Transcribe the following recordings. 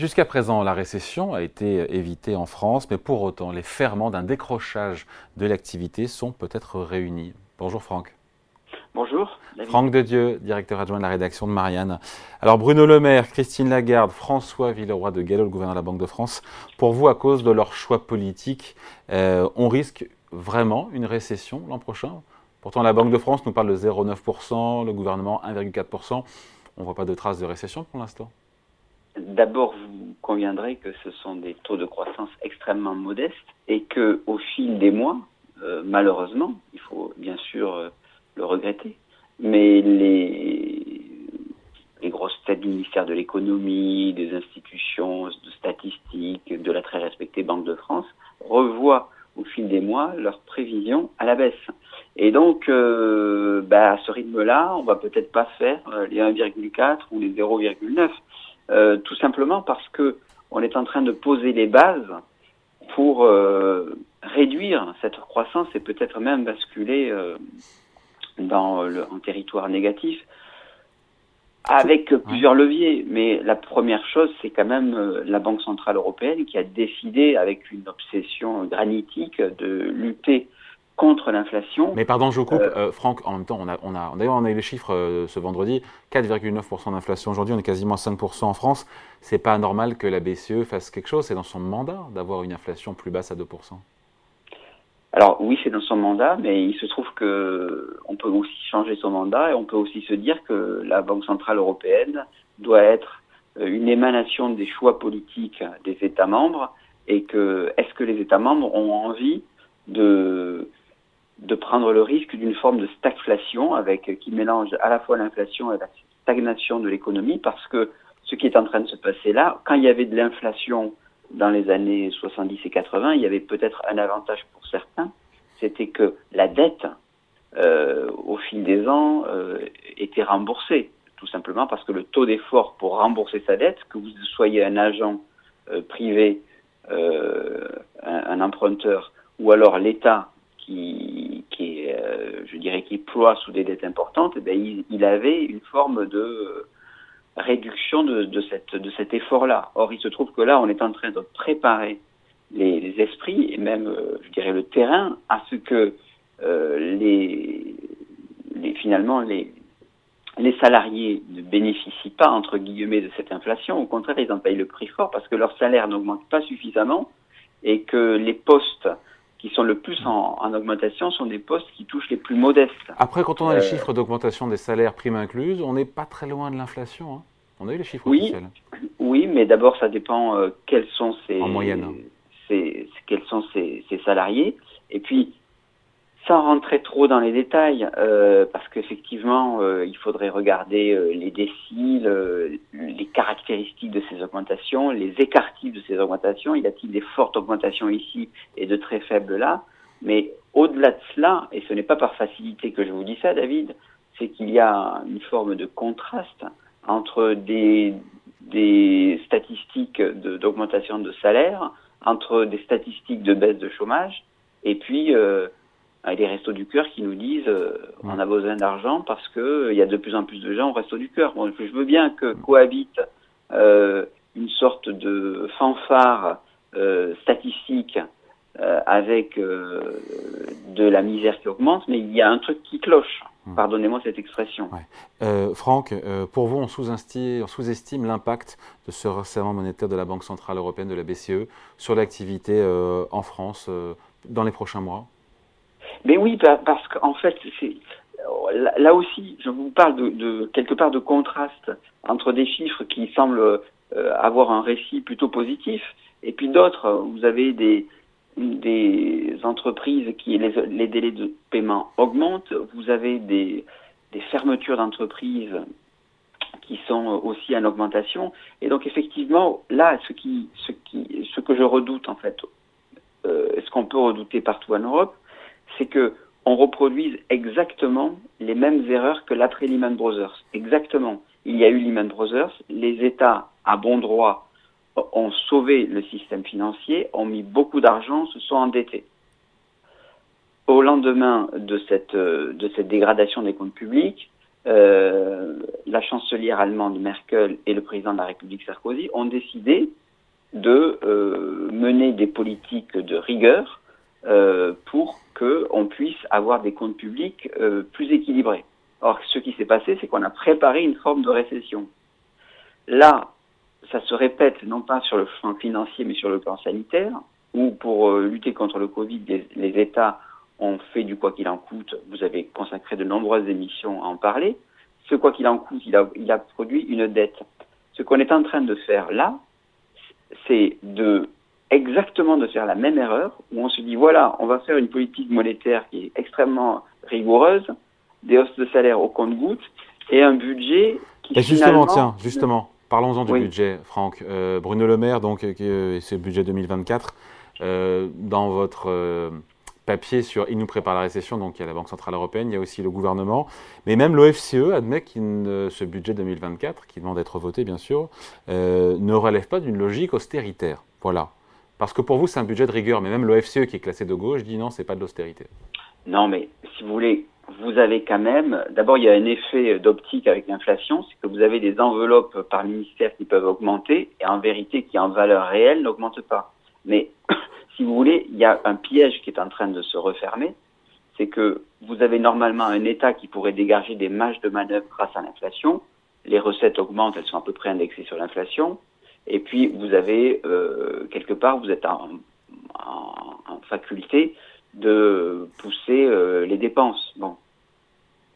Jusqu'à présent, la récession a été évitée en France, mais pour autant, les ferments d'un décrochage de l'activité sont peut-être réunis. Bonjour Franck. Bonjour. Franck de Dieu, directeur adjoint de la rédaction de Marianne. Alors Bruno Le Maire, Christine Lagarde, François Villeroy de Gallo, le gouverneur de la Banque de France, pour vous, à cause de leur choix politique, euh, on risque vraiment une récession l'an prochain? Pourtant, la Banque de France nous parle de 0,9%, le gouvernement 1,4%. On ne voit pas de traces de récession pour l'instant. D'abord, vous conviendrez que ce sont des taux de croissance extrêmement modestes et que, au fil des mois, euh, malheureusement, il faut bien sûr euh, le regretter, mais les, grosses têtes du ministère de l'économie, des institutions de statistiques, de la très respectée Banque de France revoient au fil des mois leurs prévisions à la baisse. Et donc, euh, bah, à ce rythme-là, on va peut-être pas faire les 1,4 ou les 0,9, euh, tout simplement parce que on est en train de poser les bases pour euh, réduire cette croissance et peut-être même basculer euh, dans le, un territoire négatif avec plusieurs leviers. Mais la première chose, c'est quand même la Banque centrale européenne qui a décidé, avec une obsession granitique, de lutter contre l'inflation. Mais pardon, je vous coupe, euh, euh, Franck, en même temps, on a, on a, d'ailleurs, on a eu les chiffres euh, ce vendredi, 4,9% d'inflation aujourd'hui, on est quasiment à 5% en France. C'est pas normal que la BCE fasse quelque chose, c'est dans son mandat d'avoir une inflation plus basse à 2%. Alors oui, c'est dans son mandat, mais il se trouve que on peut aussi changer son mandat et on peut aussi se dire que la Banque centrale européenne doit être une émanation des choix politiques des États membres et que est-ce que les États membres ont envie de de prendre le risque d'une forme de stagflation avec qui mélange à la fois l'inflation et la stagnation de l'économie parce que ce qui est en train de se passer là, quand il y avait de l'inflation dans les années 70 et 80, il y avait peut-être un avantage pour certains, c'était que la dette, euh, au fil des ans, euh, était remboursée, tout simplement parce que le taux d'effort pour rembourser sa dette, que vous soyez un agent euh, privé, un, un emprunteur, ou alors l'État qui, est, euh, je dirais, qui ploie sous des dettes importantes, eh bien, il, avait une forme de réduction de, cet effort-là. Or, il se trouve que là, on est en train de préparer les, esprits et même, euh, je dirais, le terrain à ce que euh, les, les, finalement, les, les salariés ne bénéficient pas, entre guillemets, de cette inflation. Au contraire, ils en payent le prix fort parce que leur salaire n'augmente pas suffisamment et que les postes qui sont le plus en, en, augmentation sont des postes qui touchent les plus modestes. Après, quand on a euh, les chiffres d'augmentation des salaires primes incluses, on n'est pas très loin de l'inflation. Hein. On a eu les chiffres oui, officiels. Oui, mais d'abord, ça dépend euh, quels sont ces, en moyenne. Hein. Ces, quels sont ces, ces, salariés. Et puis, sans rentrer trop dans les détails, euh, parce qu'effectivement, euh, il faudrait regarder euh, les déciles, les caractéristiques de ces augmentations, les écartifs de ces augmentations. Y a-t-il des fortes augmentations ici et de très faibles là? Mais au-delà de cela, et ce n'est pas par facilité que je vous dis ça, David, c'est qu'il y a une forme de contraste entre des, des statistiques d'augmentation de, de, salaire, entre des statistiques de baisse de chômage, et puis euh, des restos du cœur qui nous disent euh, on a besoin d'argent parce que euh, il y a de plus en plus de gens au resto du cœur. Bon, je veux bien que cohabite euh, une sorte de fanfare euh, statistique avec de la misère qui augmente, mais il y a un truc qui cloche. Pardonnez-moi cette expression. Ouais. Franck, pour vous, on sous-estime sous l'impact de ce resserrement monétaire de la Banque centrale européenne, de la BCE, sur l'activité en France dans les prochains mois? Mais oui, parce qu'en fait, c'est là aussi, je vous parle de, de, quelque part de contraste entre des chiffres qui semblent euh, avoir un récit plutôt positif, et puis d'autres, vous avez des, des entreprises qui les, les, délais de paiement augmentent, vous avez des, des fermetures d'entreprises qui sont aussi en augmentation, et donc effectivement, là, ce qui, ce qui, ce que je redoute en fait, euh, ce qu'on peut redouter partout en Europe, c'est que on reproduise exactement les mêmes erreurs que l'après Lehman Brothers. Exactement. Il y a eu Lehman Brothers, les États à bon droit ont sauvé le système financier, ont mis beaucoup d'argent, se sont endettés. Au lendemain de cette, de cette dégradation des comptes publics, la chancelière allemande Merkel et le président de la République Sarkozy ont décidé de mener des politiques de rigueur pour qu'on puisse avoir des comptes publics plus équilibrés. Or, ce qui s'est passé, c'est qu'on a préparé une forme de récession. Là, ça se répète non pas sur le plan financier, mais sur le plan sanitaire, où pour euh, lutter contre le Covid, les, États ont fait du quoi qu'il en coûte. Vous avez consacré de nombreuses émissions à en parler. Ce quoi qu'il en coûte, il a produit une dette. Ce qu'on est en train de faire là, c'est de exactement de faire la même erreur, où on se dit voilà, on va faire une politique monétaire qui est extrêmement rigoureuse, des hausses de salaire au compte-gouttes et un budget qui et justement, tiens, justement, parlons-en du budget, Franck. Euh, Bruno Le Maire, donc, euh, c'est le budget 2024. Euh, dans votre papier sur Il nous prépare la récession, donc il y a la Banque Centrale Européenne, il y a aussi le gouvernement, mais même l'OFCE admet que ce budget 2024, qui demande d'être voté bien sûr, ne relève pas d'une logique austéritaire. Voilà. Parce que pour vous, c'est un budget de rigueur, mais même l'OFCE qui est classé de gauche dit non, c'est pas de l'austérité. Non, mais si vous voulez, vous avez quand même, d'abord il y a un effet d'optique avec l'inflation, c'est que vous avez des enveloppes par ministère qui peuvent augmenter et en vérité qui en valeur réelle n'augmentent pas. Mais si vous voulez, il y a un piège qui est en train de se refermer, c'est que vous avez normalement un État qui pourrait dégager des marges de manœuvre grâce à l'inflation, les recettes augmentent, elles sont à peu près indexées sur l'inflation, et puis vous avez euh, quelque part, vous êtes en, en faculté de pousser euh, les dépenses. Bon,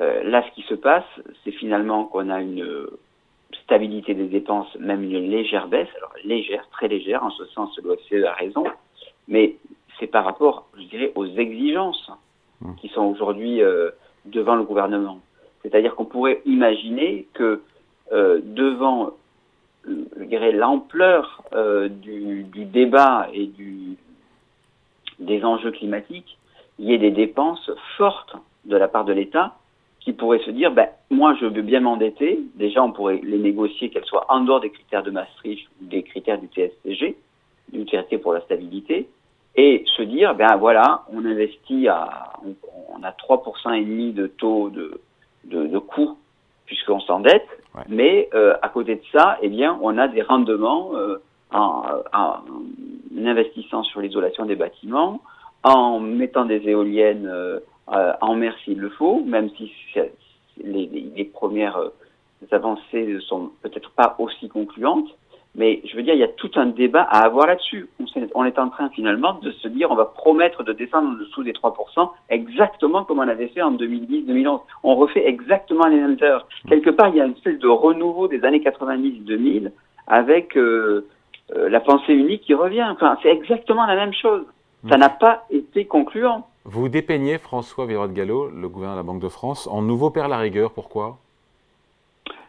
euh, là, ce qui se passe, c'est finalement qu'on a une stabilité des dépenses, même une légère baisse, alors légère, très légère, en ce sens, l'OFCE a raison, mais c'est par rapport, je dirais, aux exigences mmh. qui sont aujourd'hui devant le gouvernement. C'est-à-dire qu'on pourrait imaginer que devant, dirais, l'ampleur euh, du, débat et des enjeux climatiques, il y ait des dépenses fortes de la part de l'État qui pourraient se dire, ben, moi je veux bien m'endetter, déjà on pourrait les négocier qu'elles soient en dehors des critères de Maastricht ou des critères du TSCG, du traité pour la stabilité, et se dire, ben voilà, on investit à, on, a 3% et demi de taux de, de coût puisqu'on s'endette, mais euh, à côté de ça, eh bien, on a des rendements euh, en, en, investissant sur l'isolation des bâtiments, en mettant des éoliennes euh, euh, en mer s'il le faut, même si les, les premières euh, avancées ne sont peut-être pas aussi concluantes. Mais je veux dire, il y a tout un débat à avoir là-dessus. On est en train finalement de se dire, on va promettre de descendre en dessous des 3%, exactement comme on avait fait en 2010-2011. On refait exactement les mêmes heures. Quelque part, il y a une espèce de renouveau des années 90-2000 avec euh, euh, la pensée unique qui revient. Enfin, c'est exactement la même chose. Ça n'a pas été concluant. Vous dépeignez François Vérot Gallo, le gouverneur de la Banque de France, en nouveau père la rigueur. Pourquoi?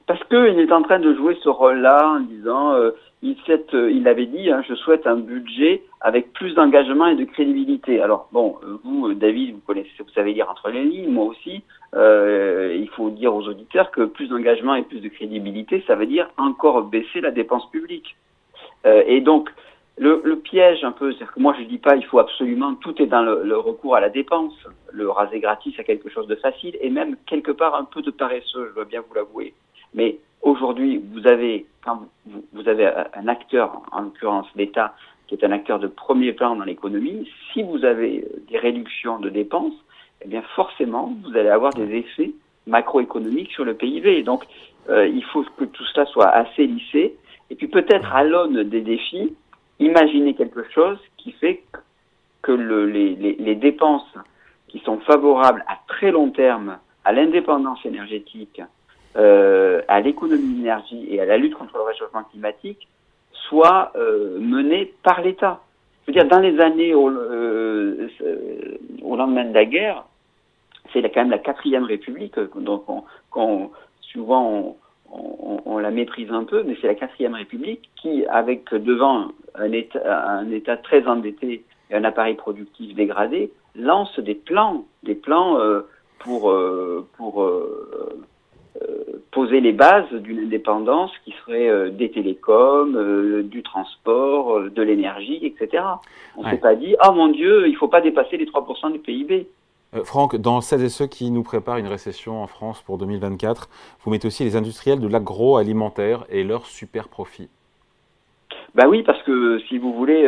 Parce qu'il est en train de jouer ce rôle-là en disant, euh, il, euh, il, avait dit, hein, je souhaite un budget avec plus d'engagement et de crédibilité. Alors bon, euh, vous, David, vous connaissez, vous savez lire entre les lignes, moi aussi. il faut dire aux auditeurs que plus d'engagement et plus de crédibilité, ça veut dire encore baisser la dépense publique. et donc, le, le, piège un peu, c'est que moi je dis pas il faut absolument, tout est dans le, le, recours à la dépense. Le raser gratis c'est quelque chose de facile et même quelque part un peu de paresseux, je dois bien vous l'avouer. Mais aujourd'hui, vous avez, quand vous, avez un acteur, en l'occurrence l'État, qui est un acteur de premier plan dans l'économie, si vous avez des réductions de dépenses, eh bien forcément, vous allez avoir des effets macroéconomiques sur le PIB. Donc, euh, il faut que tout cela soit assez lissé. Et puis peut-être à l'aune des défis, imaginer quelque chose qui fait que le, les, les, les, dépenses qui sont favorables à très long terme à l'indépendance énergétique, euh, à l'économie d'énergie et à la lutte contre le réchauffement climatique soient euh, menées par l'État. Je veux dire, dans les années au, euh, lendemain de la guerre, c'est quand même la quatrième République, donc on, souvent on, la méprise un peu, mais c'est la quatrième République qui, avec devant un État, un État très endetté et un appareil productif dégradé, lance des plans, des plans pour, pour poser les bases d'une indépendance qui serait euh, des télécoms, euh, du transport, de l'énergie, etc. On ne s'est pas dit, oh mon Dieu, il ne faut pas dépasser les 3% du PIB. Franck, dans celles et ceux qui nous préparent une récession en France pour 2024, vous mettez aussi les industriels de l'agroalimentaire et leurs super profits. Bah oui, parce que si vous voulez,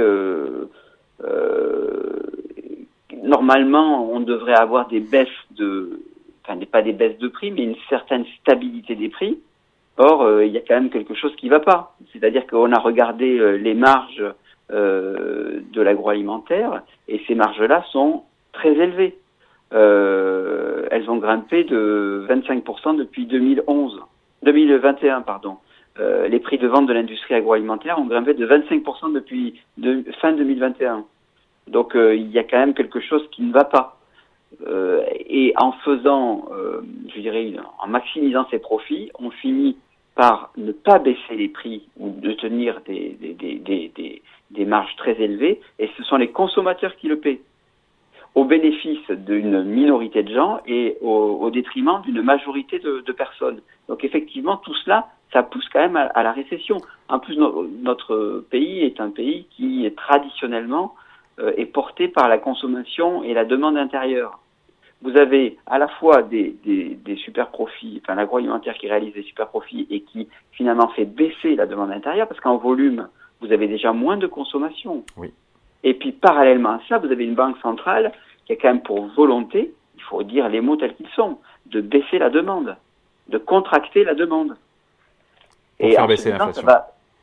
normalement, on devrait avoir des baisses de, enfin, pas des baisses de prix, mais une certaine stabilité des prix. Or, il y a quand même quelque chose qui ne va pas. C'est-à-dire qu'on a regardé les marges de l'agroalimentaire et ces marges-là sont très élevées. elles ont grimpé de 25% depuis 2011, 2021 pardon. les prix de vente de l'industrie agroalimentaire ont grimpé de 25% depuis de, fin 2021. Donc il y a quand même quelque chose qui ne va pas. Euh, et en faisant, euh, je dirais, en maximisant ses profits, on finit par ne pas baisser les prix ou de tenir des, des, des, des, marges très élevées, et ce sont les consommateurs qui le paient, au bénéfice d'une minorité de gens et au, détriment d'une majorité de, personnes. Donc effectivement, tout cela, ça pousse quand même à, la récession. En plus, notre pays est un pays qui est traditionnellement est porté par la consommation et la demande intérieure. Vous avez à la fois des, des, des super profits, enfin l'agroalimentaire qui réalise des super profits et qui finalement fait baisser la demande intérieure parce qu'en volume, vous avez déjà moins de consommation. Oui. Et puis parallèlement à ça, vous avez une banque centrale qui a quand même pour volonté, il faut dire les mots tels qu'ils sont, de baisser la demande, de contracter la demande. Pour faire baisser l'inflation.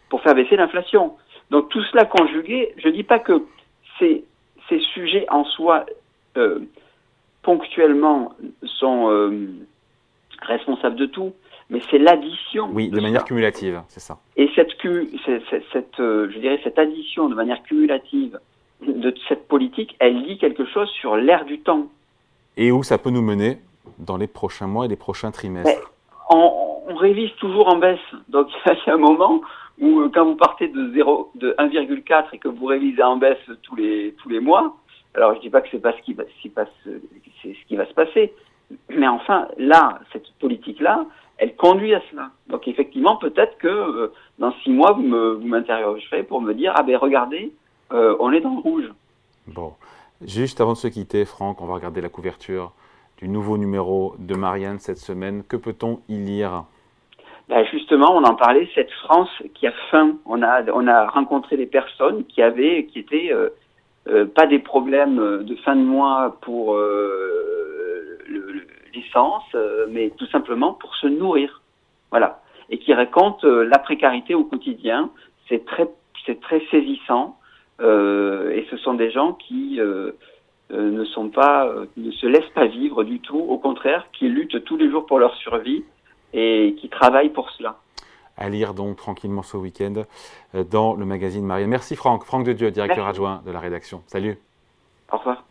Pour faire baisser l'inflation. Donc tout cela conjugué, je ne dis pas que ces, ces sujets en soi euh, ponctuellement sont euh, responsables de tout, mais c'est l'addition. Oui, de, manière cumulative, c'est ça. Et cette, cette, euh, je dirais, cette addition de manière cumulative de cette politique, elle dit quelque chose sur l'air du temps. Et où ça peut nous mener dans les prochains mois et les prochains trimestres on, on, révise toujours en baisse. Donc il y a un moment où euh, quand vous partez de 0, de 1,4 et que vous révisez en baisse tous les tous les mois, alors je dis pas que c'est pas ce qui va, c'est ce qui va se passer, mais enfin là, cette politique là, elle conduit à cela. Donc effectivement, peut-être que euh, dans six mois, vous me vous m'interrogerez pour me dire ah ben regardez, euh, on est dans le rouge. Bon, juste avant de se quitter, Franck, on va regarder la couverture du nouveau numéro de Marianne cette semaine. Que peut-on y lire? Ben justement, on en parlait, cette France qui a faim. On a, on a rencontré des personnes qui avaient, qui étaient euh, euh pas des problèmes de fin de mois pour euh, l'essence, euh, mais tout simplement pour se nourrir. Voilà. Et qui racontent euh, la précarité au quotidien. C'est très, c'est très saisissant. et ce sont des gens qui ne sont pas, ne se laissent pas vivre du tout. Au contraire, qui luttent tous les jours pour leur survie et qui travaillent pour cela. À lire donc tranquillement ce week-end euh, dans le magazine Marianne. Merci Franck, Franck de Dieu, directeur adjoint de la rédaction. Salut. Au revoir.